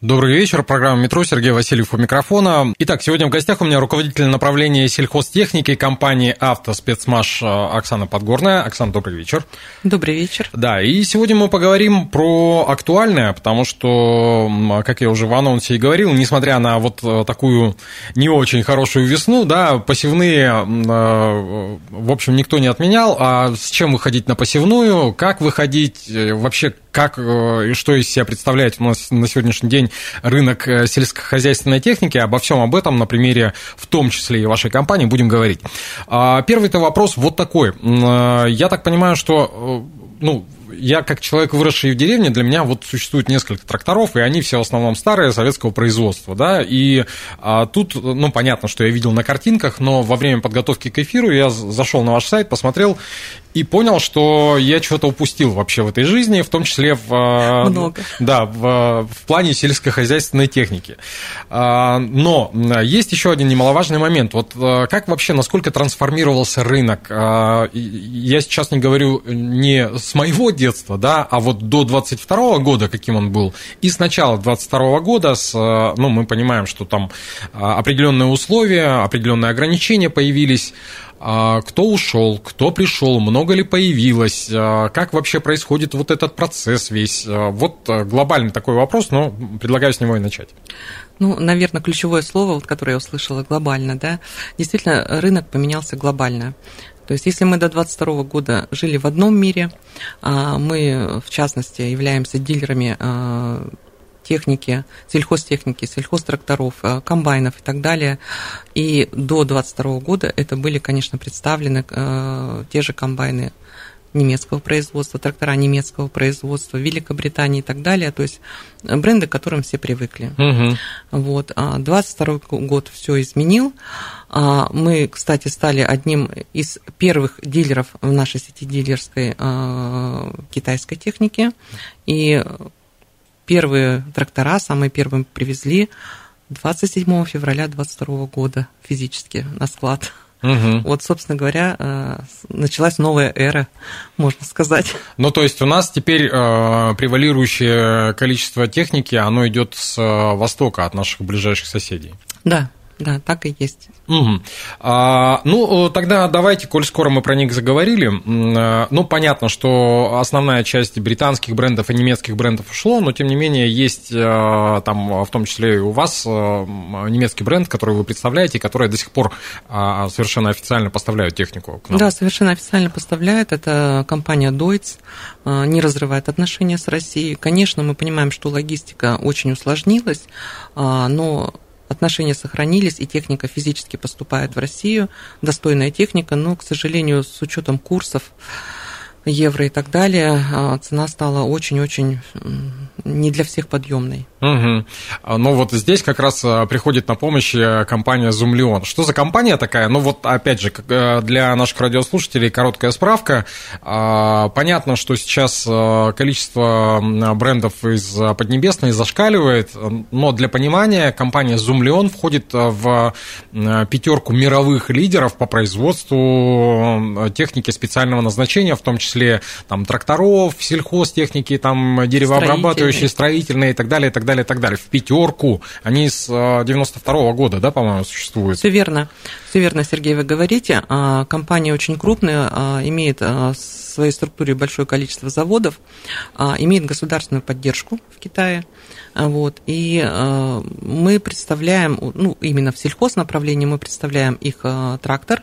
Добрый вечер, программа «Метро», Сергей Васильев у микрофона. Итак, сегодня в гостях у меня руководитель направления сельхозтехники компании «Автоспецмаш» Оксана Подгорная. Оксана, добрый вечер. Добрый вечер. Да, и сегодня мы поговорим про актуальное, потому что, как я уже в анонсе и говорил, несмотря на вот такую не очень хорошую весну, да, посевные, э, в общем, никто не отменял, а с чем выходить на посевную, как выходить, э, вообще как э, и что из себя представляет у нас на сегодняшний день рынок э, сельскохозяйственной техники. Обо всем об этом на примере, в том числе и вашей компании, будем говорить. А, первый-то вопрос вот такой. Э, я так понимаю, что ну, я как человек, выросший в деревне, для меня вот существует несколько тракторов, и они все в основном старые, советского производства, да, и а, тут, ну, понятно, что я видел на картинках, но во время подготовки к эфиру я зашел на ваш сайт, посмотрел и понял, что я что-то упустил вообще в этой жизни, в том числе в, а, Много. Да, в, в плане сельскохозяйственной техники. А, но есть еще один немаловажный момент. Вот а, как вообще, насколько трансформировался рынок? Я сейчас не говорю не с моего детства, да, а вот до 22 года, каким он был, и с начала 22 года, с, ну, мы понимаем, что там определенные условия, определенные ограничения появились, а, кто ушел, кто пришел, много ли появилось, а, как вообще происходит вот этот процесс весь. А, вот глобальный такой вопрос, но предлагаю с него и начать. Ну, наверное, ключевое слово, вот, которое я услышала, глобально, да, действительно, рынок поменялся глобально. То есть, если мы до 2022 года жили в одном мире, мы, в частности, являемся дилерами техники, сельхозтехники, сельхозтракторов, э, комбайнов и так далее. И до 2022 года это были, конечно, представлены э, те же комбайны немецкого производства, трактора немецкого производства, Великобритании и так далее, то есть бренды, к которым все привыкли. Угу. Вот. А 22 год все изменил. А мы, кстати, стали одним из первых дилеров в нашей сети дилерской э, китайской техники, и первые трактора, самые первые привезли 27 февраля 22 года физически на склад. Угу. Вот, собственно говоря, э, началась новая эра, можно сказать. Ну, то есть у нас теперь э, превалирующее количество техники, оно идет с э, востока от наших ближайших соседей. Да, да, так и есть. Угу. А, ну, тогда давайте, коль скоро мы про них заговорили, а, ну, понятно, что основная часть британских брендов и немецких брендов ушло, но, тем не менее, есть а, там, в том числе и у вас, а, немецкий бренд, который вы представляете, который до сих пор совершенно официально поставляют технику к нам. Да, совершенно официально поставляет. Это компания Deutz, не разрывает отношения с Россией. Конечно, мы понимаем, что логистика очень усложнилась, но отношения сохранились, и техника физически поступает в Россию, достойная техника, но, к сожалению, с учетом курсов, евро и так далее, а, цена стала очень-очень не для всех подъемной. Угу. Ну вот здесь как раз а, приходит на помощь э, компания Zoomlion. Что за компания такая? Ну вот опять же, э, для наших радиослушателей короткая справка. А, понятно, что сейчас э, количество брендов из Поднебесной зашкаливает, но для понимания компания Zoomlion входит в пятерку мировых лидеров по производству техники специального назначения, в том числе там тракторов, сельхозтехники, там деревообрабатывающие, строительные и так далее, и так далее, и так далее. В пятерку. Они с 92 -го года, да, по-моему, существуют. Все верно. Все верно, Сергей, вы говорите. А, компания очень крупная, а, имеет а, в своей структуре большое количество заводов, имеет государственную поддержку в Китае. Вот, и мы представляем, ну, именно в сельхознаправлении мы представляем их трактор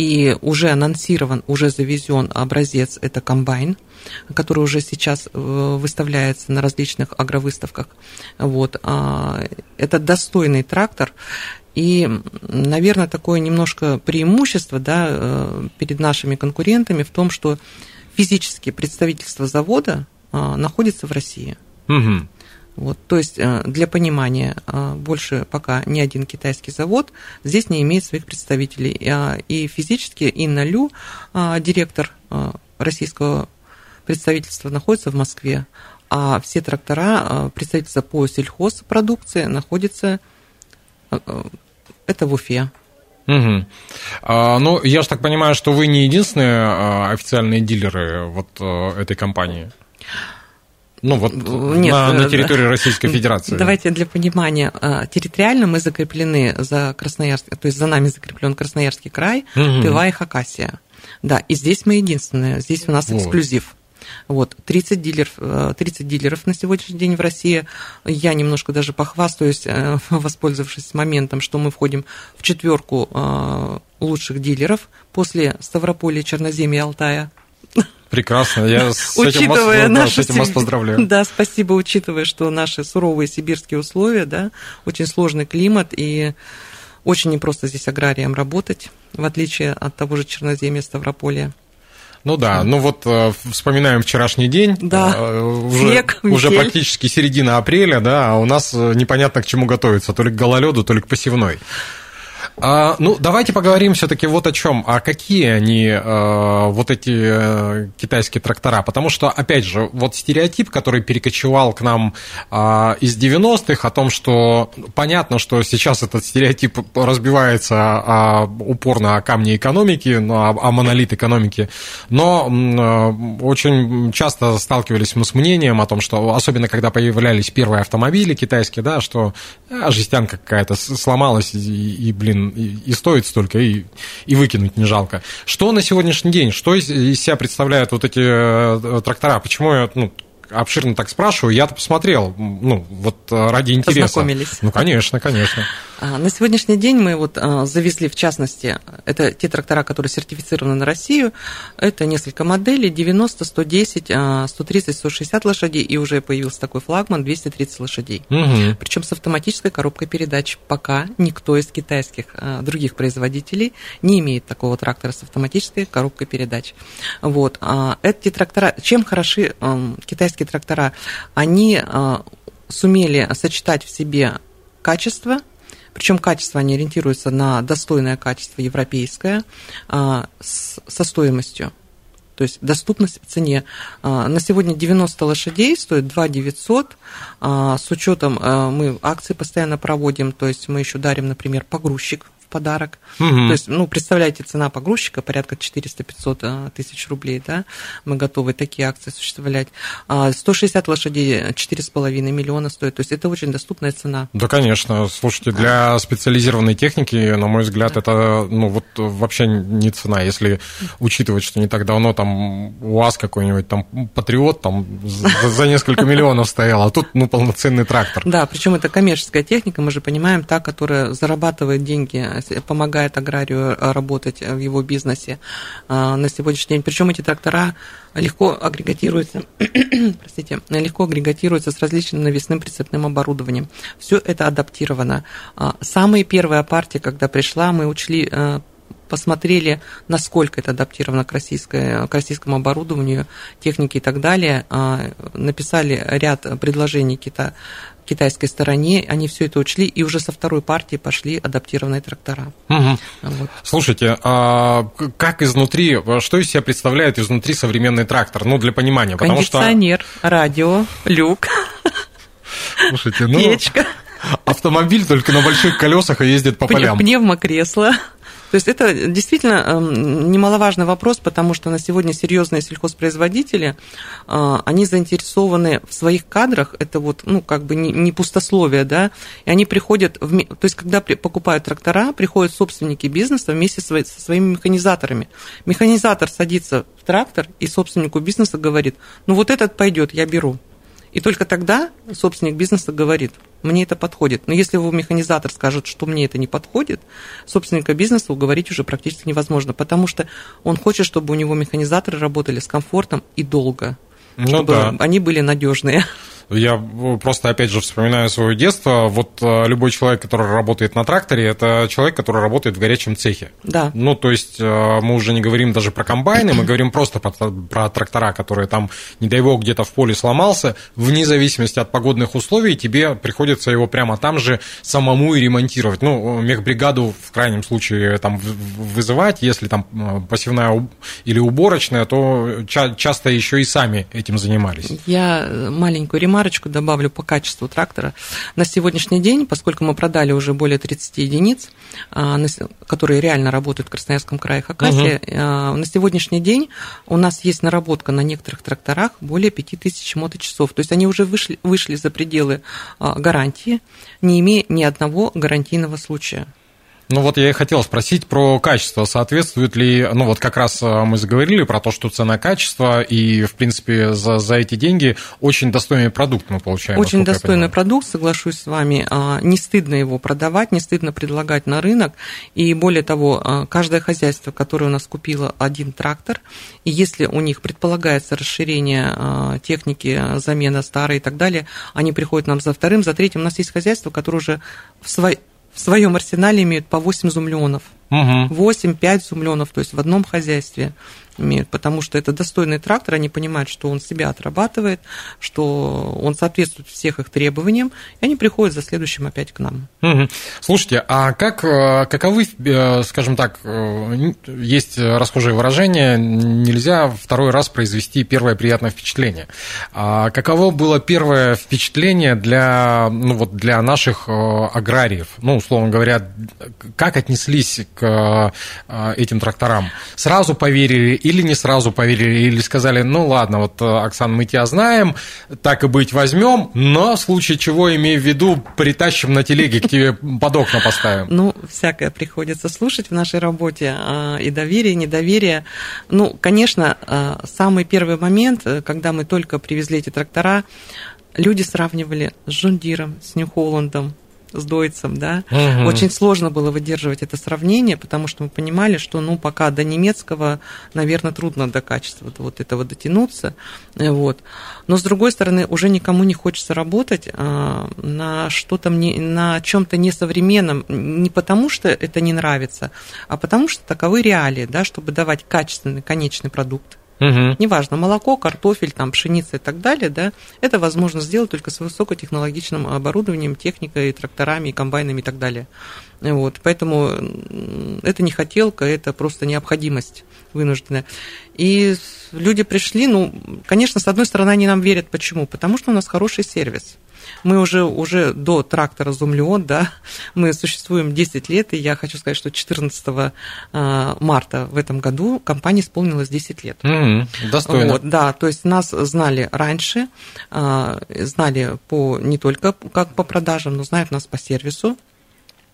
и уже анонсирован, уже завезен образец, это комбайн, который уже сейчас э, выставляется на различных агровыставках. Вот. А, это достойный трактор, и, наверное, такое немножко преимущество да, э, перед нашими конкурентами в том, что физически представительство завода а, находится в России. Угу. Вот, то есть э, для понимания, э, больше пока ни один китайский завод здесь не имеет своих представителей. А, и физически Инна Лю, директор российского представительства, находится в Москве, а все трактора, представительства по сельхозпродукции находятся это в Уфе. Угу. А, ну, я же так понимаю, что вы не единственные а, официальные дилеры вот этой компании. Ну вот Нет, на, на территории Российской Федерации. Давайте для понимания. А, территориально мы закреплены за Красноярск, то есть за нами закреплен Красноярский край, угу. Тыва и Хакасия. Да, и здесь мы единственные, здесь у нас эксклюзив. Вот, 30 дилеров, 30 дилеров на сегодняшний день в России. Я немножко даже похвастаюсь, э, воспользовавшись моментом, что мы входим в четверку э, лучших дилеров после Ставрополя, Черноземья и Алтая. Прекрасно, я с учитывая этим, вас, наши, да, с этим вас поздравляю. Да, спасибо, учитывая, что наши суровые сибирские условия, да, очень сложный климат, и очень непросто здесь аграриям работать, в отличие от того же Черноземья Ставрополя. Ну да, ну вот э, вспоминаем вчерашний день, да. Э, уже, Снег, уже практически середина апреля, да, а у нас э, непонятно к чему готовиться, то ли к гололеду, то ли к посевной. А, ну, давайте поговорим все-таки вот о чем. А какие они, э, вот эти э, китайские трактора? Потому что, опять же, вот стереотип, который перекочевал к нам э, из 90-х, о том, что понятно, что сейчас этот стереотип разбивается а, упорно о камне экономики, ну, о, о монолит экономики, но э, очень часто сталкивались мы с мнением о том, что, особенно когда появлялись первые автомобили китайские, да, что а, жестянка какая-то сломалась и, и блин, блин, и, и стоит столько, и, и выкинуть не жалко. Что на сегодняшний день, что из, из себя представляют вот эти э, трактора? Почему я, ну, обширно так спрашиваю, я-то посмотрел, ну, вот э, ради интереса. Познакомились. Ну, конечно, конечно. А, на сегодняшний день мы вот а, завезли, в частности, это те трактора, которые сертифицированы на Россию, это несколько моделей, 90, 110, 130, 160 лошадей, и уже появился такой флагман, 230 лошадей. Угу. Причем с автоматической коробкой передач. Пока никто из китайских а, других производителей не имеет такого трактора с автоматической коробкой передач. Вот. Эти трактора, чем хороши китайские трактора? Они сумели сочетать в себе качество, причем качество они ориентируются на достойное качество европейское а, со стоимостью. То есть доступность в цене. А, на сегодня 90 лошадей стоит 2 900. А, с учетом мы акции постоянно проводим, то есть мы еще дарим, например, погрузчик подарок. Угу. То есть, ну, представляете, цена погрузчика порядка 400-500 э, тысяч рублей, да, мы готовы такие акции осуществлять. 160 а лошадей 4,5 миллиона стоит, то есть это очень доступная цена. Да, конечно. Слушайте, для специализированной техники, на мой взгляд, да. это, ну, вот вообще не цена, если учитывать, что не так давно там УАЗ какой-нибудь, там Патриот там за несколько миллионов стоял, а тут, ну, полноценный трактор. Да, причем это коммерческая техника, мы же понимаем, та, которая зарабатывает деньги помогает аграрию э, работать в его бизнесе э, на сегодняшний день. Причем эти трактора легко агрегатируются, простите, легко агрегатируются с различным навесным прицепным оборудованием. Все это адаптировано. А, самая первая партия, когда пришла, мы учли э, посмотрели, насколько это адаптировано к, российской, к российскому оборудованию, технике и так далее, а, написали ряд предложений кита, китайской стороне, они все это учли, и уже со второй партии пошли адаптированные трактора. Угу. Вот. Слушайте, а как изнутри, что из себя представляет изнутри современный трактор? Ну, для понимания, потому что... Кондиционер, радио, люк, Слушайте, ну... печка. Автомобиль только на больших колесах и ездит по полям. Пневмокресло. То есть это действительно эм, немаловажный вопрос, потому что на сегодня серьезные сельхозпроизводители, э, они заинтересованы в своих кадрах, это вот, ну, как бы не пустословие, да, и они приходят, в, то есть когда покупают трактора, приходят собственники бизнеса вместе со своими механизаторами. Механизатор садится в трактор, и собственнику бизнеса говорит, ну вот этот пойдет, я беру. И только тогда собственник бизнеса говорит, мне это подходит. Но если его механизатор скажет, что мне это не подходит, собственника бизнеса уговорить уже практически невозможно, потому что он хочет, чтобы у него механизаторы работали с комфортом и долго, ну, чтобы да. они были надежные. Я просто, опять же, вспоминаю свое детство. Вот э, любой человек, который работает на тракторе, это человек, который работает в горячем цехе. Да. Ну, то есть э, мы уже не говорим даже про комбайны, мы говорим просто про, про трактора, которые там, не дай бог, где-то в поле сломался. Вне зависимости от погодных условий тебе приходится его прямо там же самому и ремонтировать. Ну, мехбригаду в крайнем случае там вызывать, если там э, посевная или уборочная, то часто еще и сами этим занимались. Я маленькую ремарку ремарочку добавлю по качеству трактора. На сегодняшний день, поскольку мы продали уже более 30 единиц, а, которые реально работают в Красноярском крае Хакасии, угу. на сегодняшний день у нас есть наработка на некоторых тракторах более 5000 моточасов. То есть они уже вышли, вышли за пределы а, гарантии, не имея ни одного гарантийного случая. Ну вот я и хотел спросить про качество. Соответствует ли, ну вот как раз э, мы заговорили про то, что цена-качество, и, в принципе, за, за эти деньги очень достойный продукт мы получаем. Очень достойный продукт, соглашусь с вами. А, не стыдно его продавать, не стыдно предлагать на рынок. И более того, а, каждое хозяйство, которое у нас купило один трактор, и если у них предполагается расширение а, техники, замена старой и так далее, они приходят нам за вторым, за третьим. У нас есть хозяйство, которое уже в, свой, в своем арсенале имеют по 8 зумлеонов. Угу. 8-5 зумленов, то есть в одном хозяйстве имеют, потому что это достойный трактор, они понимают, что он себя отрабатывает, что он соответствует всех их требованиям, и они приходят за следующим опять к нам. Угу. Слушайте, а как, э, каковы, э, скажем так, э, есть расхожее выражение, нельзя второй раз произвести первое приятное впечатление. А каково было первое впечатление для, ну, вот для наших аграриев? Ну, условно говоря, как отнеслись к этим тракторам? Сразу поверили или не сразу поверили, или сказали, ну ладно, вот, э, Оксан, мы тебя знаем, так и быть возьмем, но в случае чего, имей в виду, притащим на телеге, к тебе под окна поставим. Ну, всякое приходится слушать в нашей работе, а, и доверие, и недоверие. Ну, конечно, самый первый момент, э, когда мы только привезли эти трактора, люди сравнивали с Жундиром, с Нью-Холландом, с Дойцем, да. Угу. Очень сложно было выдерживать это сравнение, потому что мы понимали, что, ну, пока до немецкого, наверное, трудно до качества вот этого дотянуться, вот. Но, с другой стороны, уже никому не хочется работать а, на что-то, на чем-то несовременном, не потому что это не нравится, а потому что таковы реалии, да, чтобы давать качественный конечный продукт. Угу. Неважно, молоко, картофель, там, пшеница и так далее, да, это возможно сделать только с высокотехнологичным оборудованием, техникой, тракторами, комбайнами и так далее. Вот, поэтому это не хотелка, это просто необходимость вынужденная. И люди пришли, ну, конечно, с одной стороны, они нам верят. Почему? Потому что у нас хороший сервис. Мы уже, уже до трактора Зумлеон, да, мы существуем 10 лет, и я хочу сказать, что 14 а, марта в этом году компании исполнилось 10 лет. Mm-hmm, достойно. Вот, да, то есть нас знали раньше, а, знали по, не только как по продажам, но знают нас по сервису.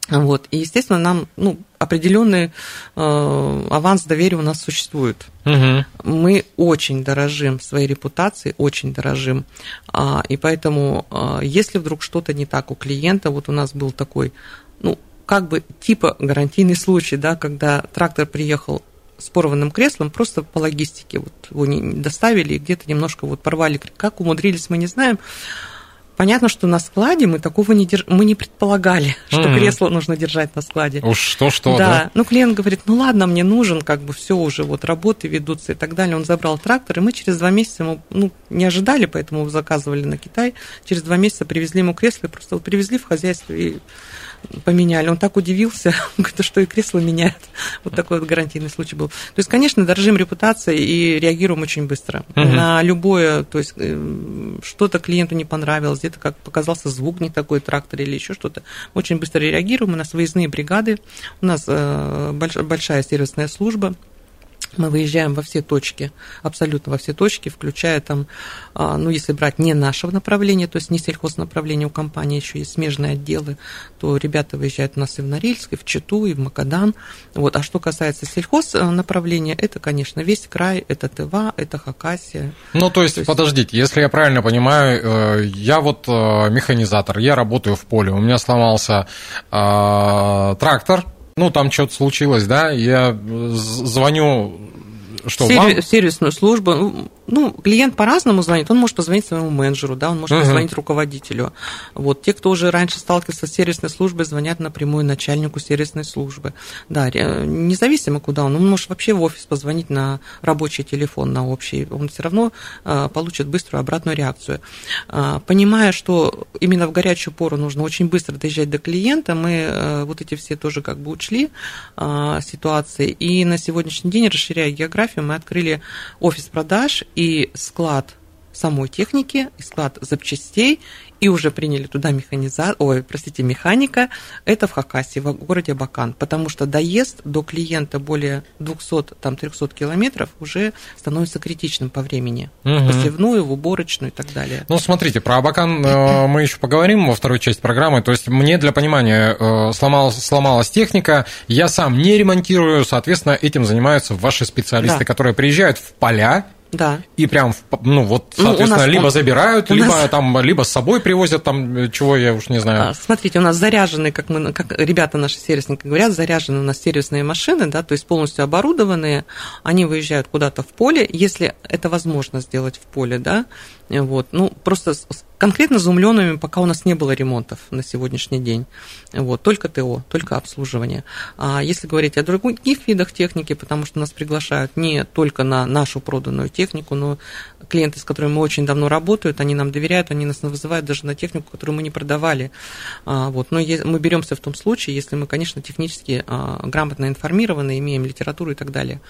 Вот. И, естественно, нам ну, определенный э, аванс доверия у нас существует. Угу. Мы очень дорожим своей репутацией, очень дорожим. А, и поэтому, а, если вдруг что-то не так у клиента, вот у нас был такой, ну, как бы типа гарантийный случай, да, когда трактор приехал с порванным креслом просто по логистике. Вот его не доставили и где-то немножко вот порвали. Как умудрились, мы не знаем. Понятно, что на складе мы такого не держ... мы не предполагали, что mm-hmm. кресло нужно держать на складе. Уж что-что, да. да. Ну, клиент говорит, ну ладно, мне нужен, как бы все уже, вот работы ведутся и так далее. Он забрал трактор, и мы через два месяца ему, ну, не ожидали, поэтому заказывали на Китай. Через два месяца привезли ему кресло, и просто вот привезли в хозяйство и поменяли. Он так удивился, говорит, что и кресло меняет. Вот такой вот гарантийный случай был. То есть, конечно, дорожим репутацией и реагируем очень быстро. Угу. На любое, то есть, э, что-то клиенту не понравилось, где-то как показался звук не такой трактор или еще что-то. Мы очень быстро реагируем. У нас выездные бригады, у нас э, большая сервисная служба. Мы выезжаем во все точки, абсолютно во все точки, включая там, а, ну, если брать не нашего направления, то есть не сельхознаправление у компании, еще есть смежные отделы, то ребята выезжают у нас и в Норильск, и в Читу, и в Магадан. Вот. А что касается сельхознаправления, это, конечно, весь край, это Тыва, это Хакасия. Ну, то есть, то есть, подождите, если я правильно понимаю, э, я вот э, механизатор, я работаю в поле, у меня сломался э, трактор, ну, там что-то случилось, да, я звоню, что, Сервис, вам? Сервисную службу, ну, клиент по-разному звонит. Он может позвонить своему менеджеру, да, он может uh-huh. позвонить руководителю. Вот те, кто уже раньше сталкивался с сервисной службой, звонят напрямую начальнику сервисной службы. Да, независимо куда он, он может вообще в офис позвонить на рабочий телефон, на общий. Он все равно а, получит быструю обратную реакцию. А, понимая, что именно в горячую пору нужно очень быстро доезжать до клиента, мы а, вот эти все тоже как бы учли ситуации. И на сегодняшний день, расширяя географию, мы открыли офис продаж и склад самой техники, и склад запчастей, и уже приняли туда механиза... Ой, простите, механика, это в Хакасии, в городе Бакан, потому что доезд до клиента более 200-300 километров уже становится критичным по времени, угу. в посевную, в уборочную и так далее. Ну, смотрите, про Абакан э, мы еще поговорим во второй части программы, то есть мне для понимания э, сломалась, сломалась техника, я сам не ремонтирую, соответственно, этим занимаются ваши специалисты, да. которые приезжают в поля, да. И прям, ну вот, соответственно, ну, либо он, забирают, либо нас... там, либо с собой привозят, там, чего я уж не знаю. А, смотрите, у нас заряжены, как мы, как ребята наши сервисники говорят, заряжены у нас сервисные машины, да, то есть полностью оборудованные, они выезжают куда-то в поле, если это возможно сделать в поле, да, вот, ну, просто конкретно за умленными пока у нас не было ремонтов на сегодняшний день. Вот, только ТО, только обслуживание. А если говорить о других видах техники, потому что нас приглашают не только на нашу проданную технику, но клиенты, с которыми мы очень давно работают, они нам доверяют, они нас вызывают даже на технику, которую мы не продавали. А, вот. Но мы беремся в том случае, если мы, конечно, технически а, грамотно информированы, имеем литературу и так далее.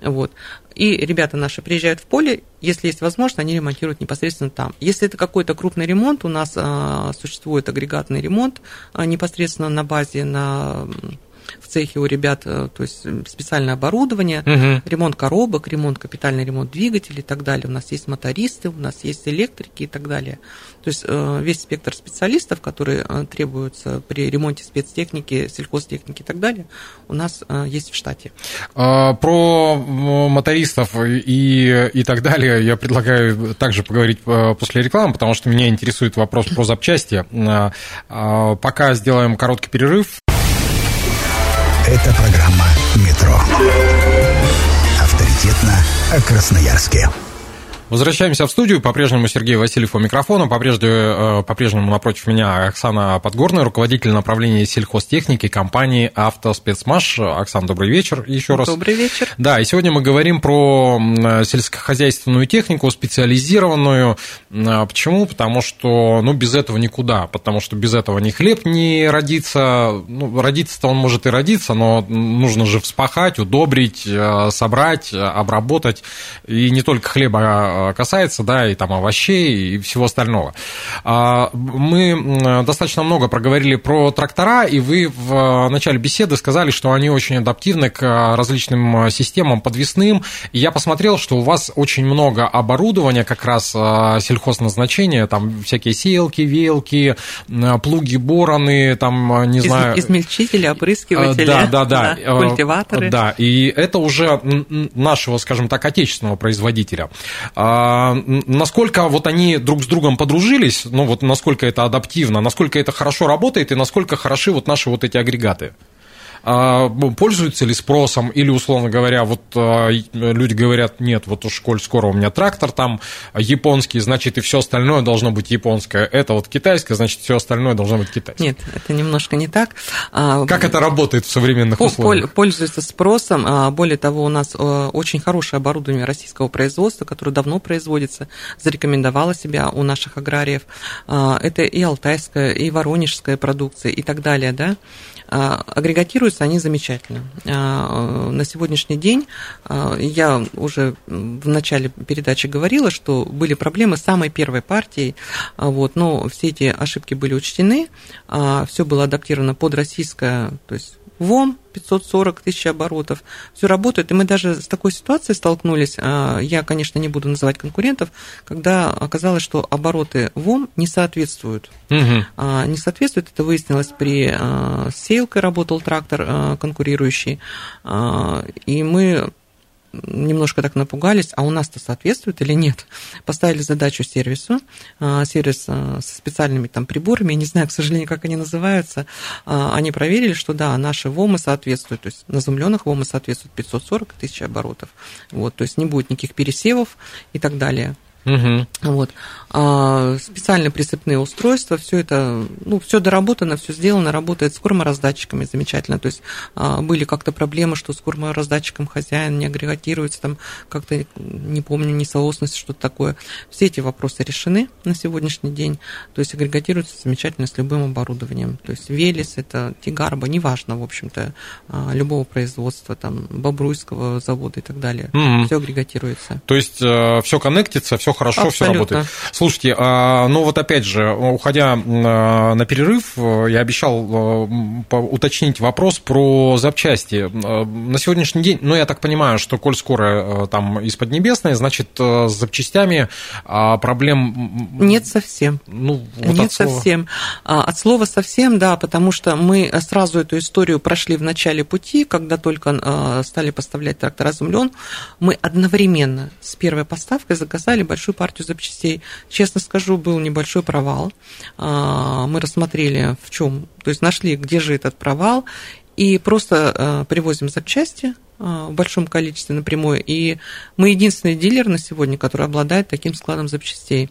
Вот. И ребята наши приезжают в поле, если есть возможность, они ремонтируют непосредственно там. Если это какой-то крупный ремонт, у нас а, существует агрегатный ремонт а, непосредственно на базе, на в цехе у ребят, э, то есть специальное оборудование, угу. ремонт коробок, ремонт, капитальный ремонт двигателей и так далее. У нас есть мотористы, у нас есть электрики и так далее. То есть э, весь спектр специалистов, которые э, требуются при ремонте спецтехники, сельхозтехники и так далее, у нас есть в штате. А, про мотористов и, и так далее я предлагаю также поговорить после рекламы, потому что меня интересует вопрос про запчасти. А, пока сделаем короткий перерыв. Это программа «Метро». Авторитетно о Красноярске. Возвращаемся в студию. По-прежнему Сергей Васильев у микрофона. По-прежнему, э, по-прежнему напротив меня Оксана Подгорная, руководитель направления сельхозтехники компании «Автоспецмаш». Оксана, добрый вечер еще раз. Добрый вечер. Да, и сегодня мы говорим про сельскохозяйственную технику, специализированную. А почему? Потому что ну, без этого никуда. Потому что без этого ни хлеб не родится. Ну, родиться-то он может и родиться, но нужно же вспахать, удобрить, э, собрать, обработать. И не только хлеба Э, касается, да, и там овощей и всего остального. А, мы достаточно много проговорили про трактора, и вы в начале беседы сказали, что они очень адаптивны к различным системам подвесным. И я посмотрел, что у вас очень много оборудования как раз э, сельхозназначения, там всякие сеялки, веялки, плуги, бороны, там, не знаю... Измельчители, опрыскиватели, да, да, да, да, культиваторы. Да, и это уже нашего, скажем так, отечественного производителя. А, насколько вот они друг с другом подружились, ну вот насколько это адаптивно, насколько это хорошо работает и насколько хороши вот наши вот эти агрегаты? А, пользуются ли спросом, или, условно говоря, вот а, люди говорят, нет, вот уж коль скоро у меня трактор там японский, значит, и все остальное должно быть японское. Это вот китайское, значит, все остальное должно быть китайское. Нет, это немножко не так. А, как это работает в современных условиях? Пользуется спросом. Более того, у нас очень хорошее оборудование российского производства, которое давно производится, зарекомендовало себя у наших аграриев. Это и алтайская, и воронежская продукция, и так далее, да. А, агрегатируются они замечательно. А, на сегодняшний день а, я уже в начале передачи говорила, что были проблемы с самой первой партией, вот, но все эти ошибки были учтены, все было адаптировано под российское, то есть ВОМ 540 тысяч оборотов. Все работает. И мы даже с такой ситуацией столкнулись. А, я, конечно, не буду называть конкурентов, когда оказалось, что обороты ВОМ не соответствуют. Угу. Не соответствуют. Это выяснилось при а, сейлке работал трактор конкурирующий. И мы немножко так напугались, а у нас-то соответствует или нет. Поставили задачу сервису, а, сервис а, со специальными там приборами, я не знаю, к сожалению, как они называются, они проверили, что да, наши ВОМы соответствуют, то есть на зумленных ВОМы соответствуют 540 тысяч оборотов, вот, то есть не будет никаких пересевов и так далее. Угу. Вот. А, специальные прицепные устройства, все это, ну, все доработано, все сделано, работает с кормораздатчиками замечательно. То есть а, были как-то проблемы, что с кормораздатчиком хозяин не агрегатируется, там как-то, не помню, несоосность, что-то такое. Все эти вопросы решены на сегодняшний день. То есть агрегатируется замечательно с любым оборудованием. То есть Велес, это Тигарба, неважно, в общем-то, а, любого производства, там, Бобруйского завода и так далее. Угу. Все агрегатируется. То есть э, все коннектится, все хорошо, все работает. Слушайте, а, ну вот опять же, уходя на перерыв, я обещал э, уточнить вопрос про запчасти. Э, на сегодняшний день, ну, я так понимаю, что коль скоро э, там из Поднебесной, значит, с запчастями а, проблем... Нет совсем. Ну, вот Нет от слова... совсем. А, от слова совсем, да, потому что мы сразу эту историю прошли в начале пути, когда только стали поставлять трактор «Разумлен», мы одновременно с первой поставкой заказали большой большую партию запчастей. Честно скажу, был небольшой провал. А, мы рассмотрели, в чем, то есть нашли, где же этот провал, и просто а, привозим запчасти а, в большом количестве напрямую. И мы единственный дилер на сегодня, который обладает таким складом запчастей.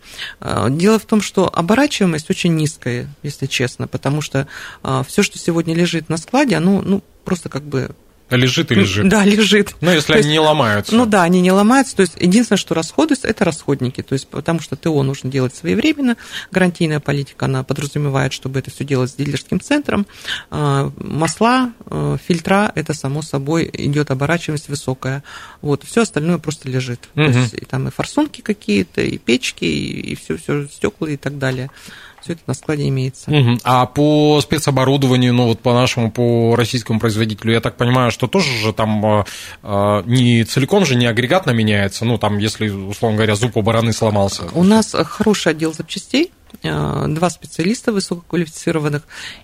Дело в том, что оборачиваемость очень низкая, если честно, потому что все, что сегодня лежит на складе, оно ну, просто как бы Лежит и лежит. Да, лежит. Ну, если то они есть, не ломаются. Ну да, они не ломаются. То есть единственное, что расходы, это расходники. То есть потому что ТО нужно делать своевременно. Гарантийная политика, она подразумевает, чтобы это все делать с дилерским центром. А, масла, э, фильтра, это само собой идет оборачиваемость высокая. Вот, все остальное просто лежит. Угу. То есть и там и форсунки какие-то, и печки, и все, все стекла и так далее все это на складе имеется. Угу. А по спецоборудованию, ну вот по нашему, по российскому производителю, я так понимаю, что тоже же там э, не целиком же не агрегатно меняется, ну там, если, условно говоря, зуб у бараны сломался. У нас хороший отдел запчастей, два специалиста высококвалифицированных,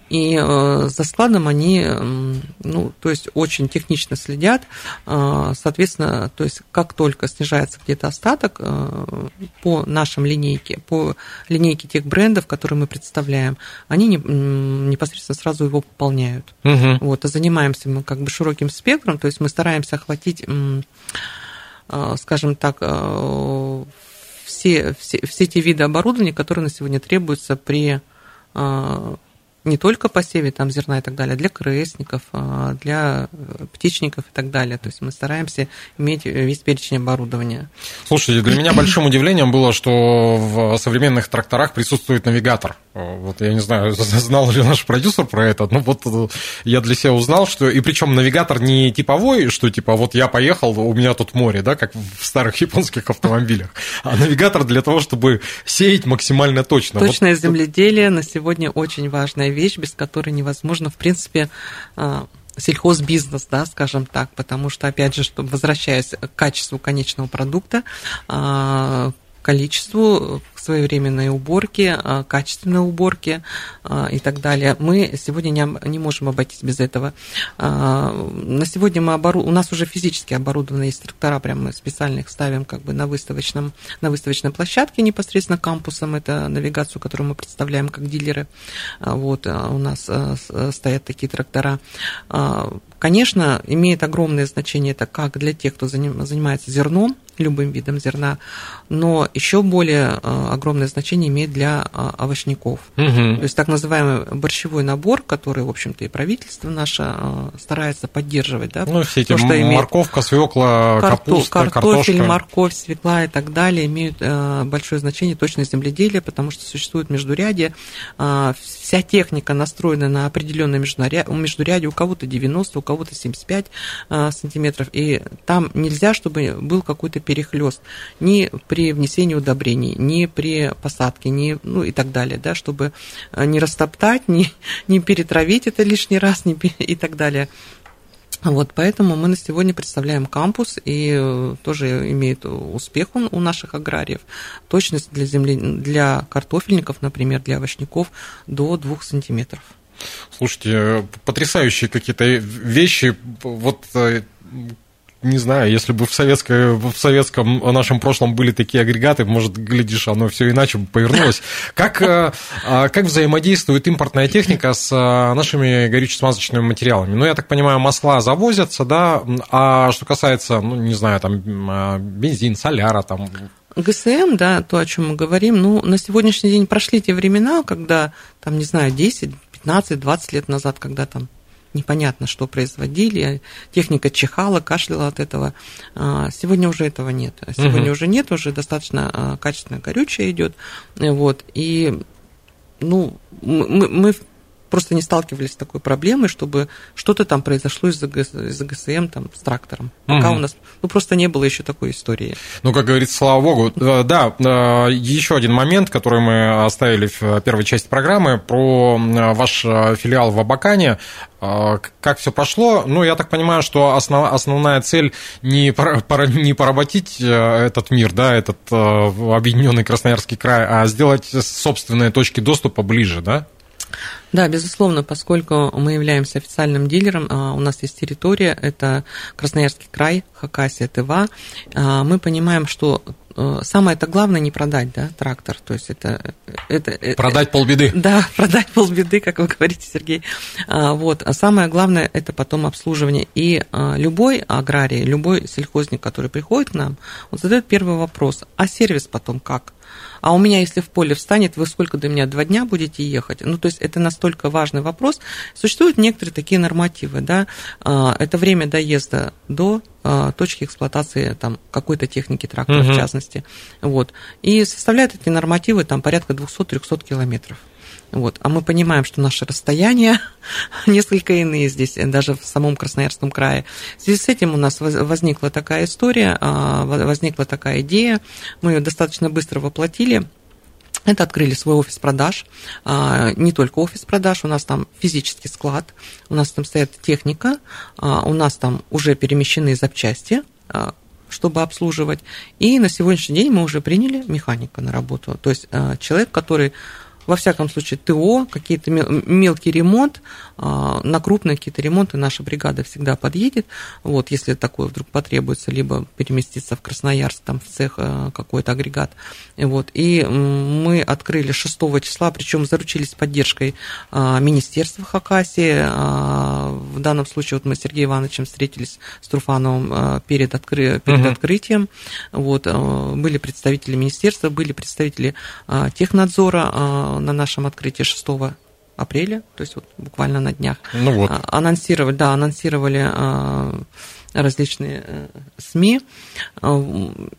и э, за складом они, ну, то есть очень технично следят, э, соответственно, то есть как только снижается где-то остаток по нашим линейке, по линейке тех брендов, которые мы представляем, они непосредственно сразу его пополняют. Угу. Вот, а занимаемся мы как бы широким спектром, то есть мы стараемся охватить скажем так, все, все, все те виды оборудования, которые на сегодня требуются при а, не только посеве там зерна и так далее, а для крестников, а, для э, птичников и так далее. То есть мы стараемся иметь весь перечень оборудования. Слушайте, для меня большим удивлением было, что в современных тракторах присутствует навигатор. Вот я не знаю, знал ли наш продюсер про это, но вот э, я для себя узнал, что и причем навигатор не типовой, что типа вот я поехал, у меня тут море, да, как в старых японских автомобилях, а навигатор для того, чтобы сеять максимально точно. Точное вот, земледелие на сегодня очень важная вещь, без которой невозможно, в принципе, а, сельхозбизнес, да, скажем так, потому что, опять же, что, возвращаясь к качеству конечного продукта, количеству своевременной уборки, а, качественной уборки а, и так далее. Мы сегодня не, не можем обойтись без этого. На сегодня мы обору... у нас уже физически оборудованы есть трактора, прям мы ставим как бы на, выставочном, на выставочной площадке непосредственно кампусом. Это навигацию, которую мы представляем как дилеры. Вот, у нас стоят такие трактора. Конечно, имеет огромное значение это как для тех, кто занимается зерном, любым видом зерна, но еще более э, огромное значение имеет для э, овощников. Угу. То есть так называемый борщевой набор, который, в общем-то, и правительство наше э, старается поддерживать. Да, ну, все эти то, что морковка, свекла, капуста, картофель, картошка. морковь, свекла и так далее имеют большое значение точно земледелия, потому что существует междурядье. Вся техника настроена на определенное междурядье, у кого-то 90, у кого-то 75 сантиметров, и там нельзя, чтобы был какой-то перехлест ни при внесении удобрений, ни при посадке, ни, ну и так далее, да, чтобы э, не растоптать, не, не перетравить это лишний раз не, и так далее. Вот, поэтому мы на сегодня представляем кампус, и э, тоже имеет успех он у наших аграриев. Точность для, земли, для картофельников, например, для овощников до 2 сантиметров. Слушайте, потрясающие какие-то вещи. Вот э, не знаю, если бы в, советской, в советском нашем прошлом были такие агрегаты, может, глядишь, оно все иначе бы повернулось. Как, а, как взаимодействует импортная техника с нашими горюче-смазочными материалами? Ну, я так понимаю, масла завозятся, да, а что касается, ну, не знаю, там, бензин, соляра, там, ГСМ, да, то, о чем мы говорим, ну, на сегодняшний день прошли те времена, когда, там, не знаю, 10, 15, 20 лет назад, когда там непонятно, что производили, техника чихала, кашляла от этого. А, сегодня уже этого нет. Сегодня угу. уже нет, уже достаточно а, качественное горючее идет. Вот, и ну, мы, мы просто не сталкивались с такой проблемой, чтобы что-то там произошло из-за из ГСМ там, с трактором. Пока угу. у нас ну, просто не было еще такой истории. Ну, как говорится, слава богу. Э, да, э, еще один момент, который мы оставили в первой части программы, про ваш э, филиал в Абакане. Как все прошло? Ну, я так понимаю, что основ, основная цель не, пора, не поработить этот мир, да, этот объединенный Красноярский край, а сделать собственные точки доступа ближе, да? Да, безусловно, поскольку мы являемся официальным дилером, а, у нас есть территория, это Красноярский край, Хакасия, Тыва, а, мы понимаем, что э, самое это главное не продать, да, трактор, то есть это... это э, продать это, полбеды. Да, продать полбеды, как вы говорите, Сергей. А, вот, а самое главное это потом обслуживание. И любой аграрий, любой сельхозник, который приходит к нам, он задает первый вопрос, а сервис потом как? А у меня, если в поле встанет, вы сколько до меня, два дня будете ехать? Ну, то есть это настолько важный вопрос. Существуют некоторые такие нормативы, да, а, это время доезда до а, точки эксплуатации там, какой-то техники трактора, угу. в частности. Вот. И составляют эти нормативы там, порядка 200-300 километров. Вот. А мы понимаем, что наши расстояния несколько иные здесь, даже в самом Красноярском крае. В связи с этим у нас возникла такая история, а, возникла такая идея. Мы ее достаточно быстро воплотили. Это открыли свой офис продаж, а, не только офис продаж, у нас там физический склад, у нас там стоит техника, а, у нас там уже перемещены запчасти, чтобы обслуживать. И на сегодняшний день мы уже приняли механика на работу. То есть человек, который во всяком случае, ТО, какие-то мелкий ремонт, а, на крупные какие-то ремонты наша бригада всегда подъедет, вот, если такое вдруг потребуется, либо переместиться в Красноярск, там, в цех а, какой-то агрегат, вот, и мы открыли 6 числа, причем заручились поддержкой а, Министерства Хакасии, в данном случае вот мы с Сергеем Ивановичем встретились с Труфановым перед, откры... перед угу. открытием, вот, были представители министерства, были представители технадзора, на нашем открытии 6 апреля, то есть вот буквально на днях. Ну вот. А, анонсировали, да, анонсировали а, различные э, СМИ, а,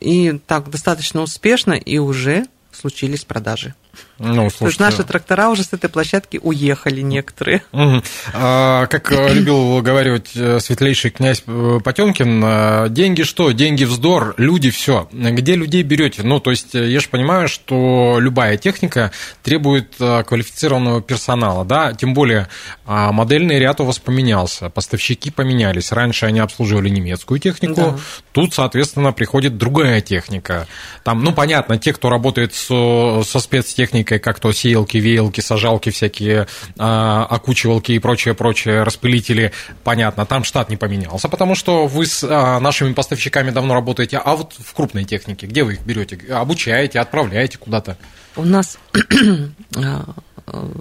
и так достаточно успешно, и уже случились продажи. Ну, слушайте. То есть наши трактора уже с этой площадки уехали некоторые. Угу. А, как э, любил говорить э, светлейший князь э, Потемкин, деньги что? Деньги вздор, люди все. Где людей берете? Ну, то есть я же понимаю, что любая техника требует квалифицированного персонала, да, тем более а, модельный ряд у вас поменялся, поставщики поменялись. Раньше они обслуживали немецкую технику, да. тут, соответственно, приходит другая техника. Там, ну, понятно, те, кто работает со, со спецтехникой, техникой, как то сеялки, веялки, сажалки всякие, а, окучивалки и прочее-прочее, распылители, понятно, там штат не поменялся, потому что вы с а, нашими поставщиками давно работаете, а вот в крупной технике, где вы их берете? Обучаете, отправляете куда-то? У нас а,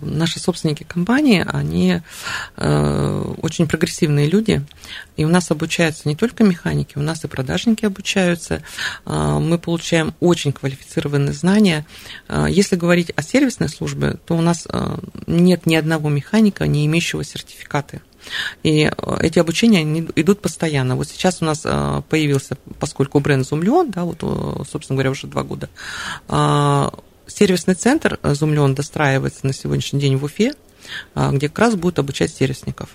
наши собственники компании, они э, очень прогрессивные люди, и у нас обучаются не только механики, у нас и продажники обучаются, э, мы получаем очень квалифицированные знания. Если говорить о сервисной службе, то у нас нет ни одного механика, не имеющего сертификаты. И эти обучения они идут постоянно. Вот сейчас у нас появился, поскольку бренд Зумлеон, да, вот, собственно говоря, уже два года, сервисный центр Зумлен достраивается на сегодняшний день в Уфе, а, где как раз будут обучать сервисников.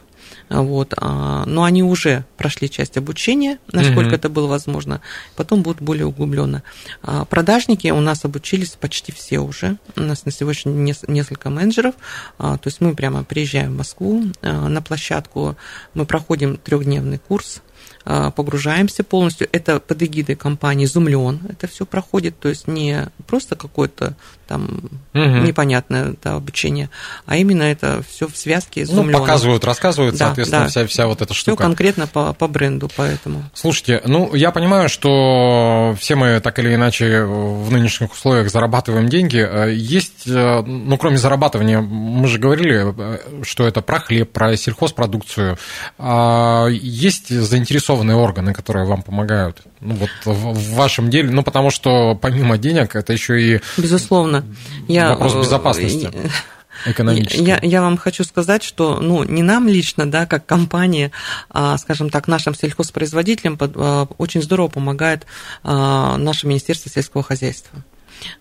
Вот. А, но они уже прошли часть обучения, насколько mm-hmm. это было возможно. Потом будут более углубленно. А, продажники у нас обучились почти все уже. У нас на сегодня несколько менеджеров. То есть мы прямо приезжаем в Москву на площадку, мы проходим трехдневный курс а, погружаемся полностью. Это под эгидой компании «Зумлеон». Это все проходит, то есть не просто какое-то там угу. непонятное да, обучение, а именно это все в связке с ну, показывают, рассказывают, да, соответственно, да. Вся, вся вот эта штука. Все конкретно по, по бренду, поэтому. Слушайте, ну, я понимаю, что все мы так или иначе в нынешних условиях зарабатываем деньги. Есть, ну, кроме зарабатывания, мы же говорили, что это про хлеб, про сельхозпродукцию. А есть заинтересованные органы, которые вам помогают? Ну, вот в вашем деле, ну, потому что помимо денег, это еще и... Безусловно. Я... Вопрос э, безопасности экономически. Я, я вам хочу сказать, что ну, не нам лично, да, как компания, а, скажем так, нашим сельхозпроизводителям под, а, очень здорово помогает а, наше Министерство сельского хозяйства.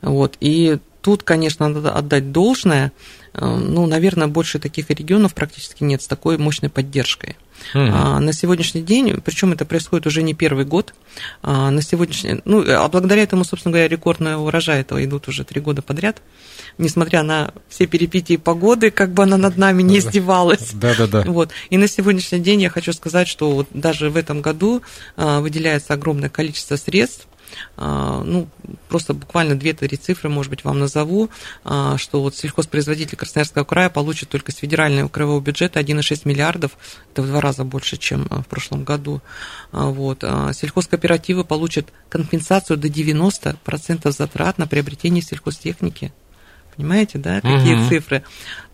Вот. И тут, конечно, надо отдать должное. Ну, наверное, больше таких регионов практически нет с такой мощной поддержкой. Mm-hmm. На сегодняшний день, причем это происходит уже не первый год, а, на сегодняшний, ну, а благодаря этому, собственно говоря, рекордный урожай этого идут уже три года подряд, несмотря на все перипетии погоды, как бы она над нами не издевалась. Да, да, да. Вот. И на сегодняшний день я хочу сказать, что вот даже в этом году выделяется огромное количество средств а, ну, просто буквально 2-3 цифры, может быть, вам назову, а, что вот сельхозпроизводитель Красноярского края получит только с федерального краевого бюджета 1,6 миллиардов, это в два раза больше, чем а, в прошлом году. Вот. Сельхозкооперативы получат компенсацию до 90% затрат на приобретение сельхозтехники. Понимаете, да, какие угу. цифры?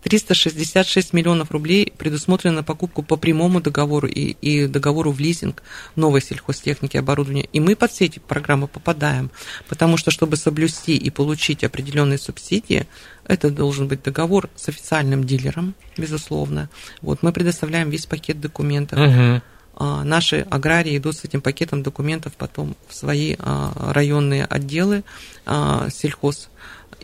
366 миллионов рублей предусмотрено на покупку по прямому договору и, и договору в лизинг новой сельхозтехники и оборудования. И мы под все эти программы попадаем, потому что, чтобы соблюсти и получить определенные субсидии, это должен быть договор с официальным дилером, безусловно. Вот мы предоставляем весь пакет документов. Угу наши аграрии идут с этим пакетом документов потом в свои а, районные отделы а, сельхоз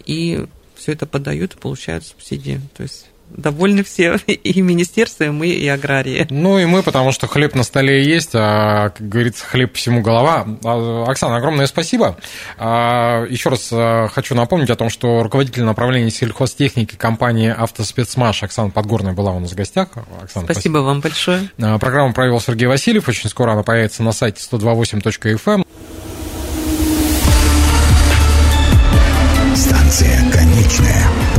и все это подают и получают субсидии. То есть довольны все, и министерство, и мы, и аграрии. Ну и мы, потому что хлеб на столе есть, а, как говорится, хлеб всему голова. А, Оксана, огромное спасибо. А, еще раз а, хочу напомнить о том, что руководитель направления сельхозтехники компании «Автоспецмаш» Оксана Подгорная была у нас в гостях. Оксана, спасибо, спасибо вам большое. Программу провел Сергей Васильев. Очень скоро она появится на сайте 128.fm.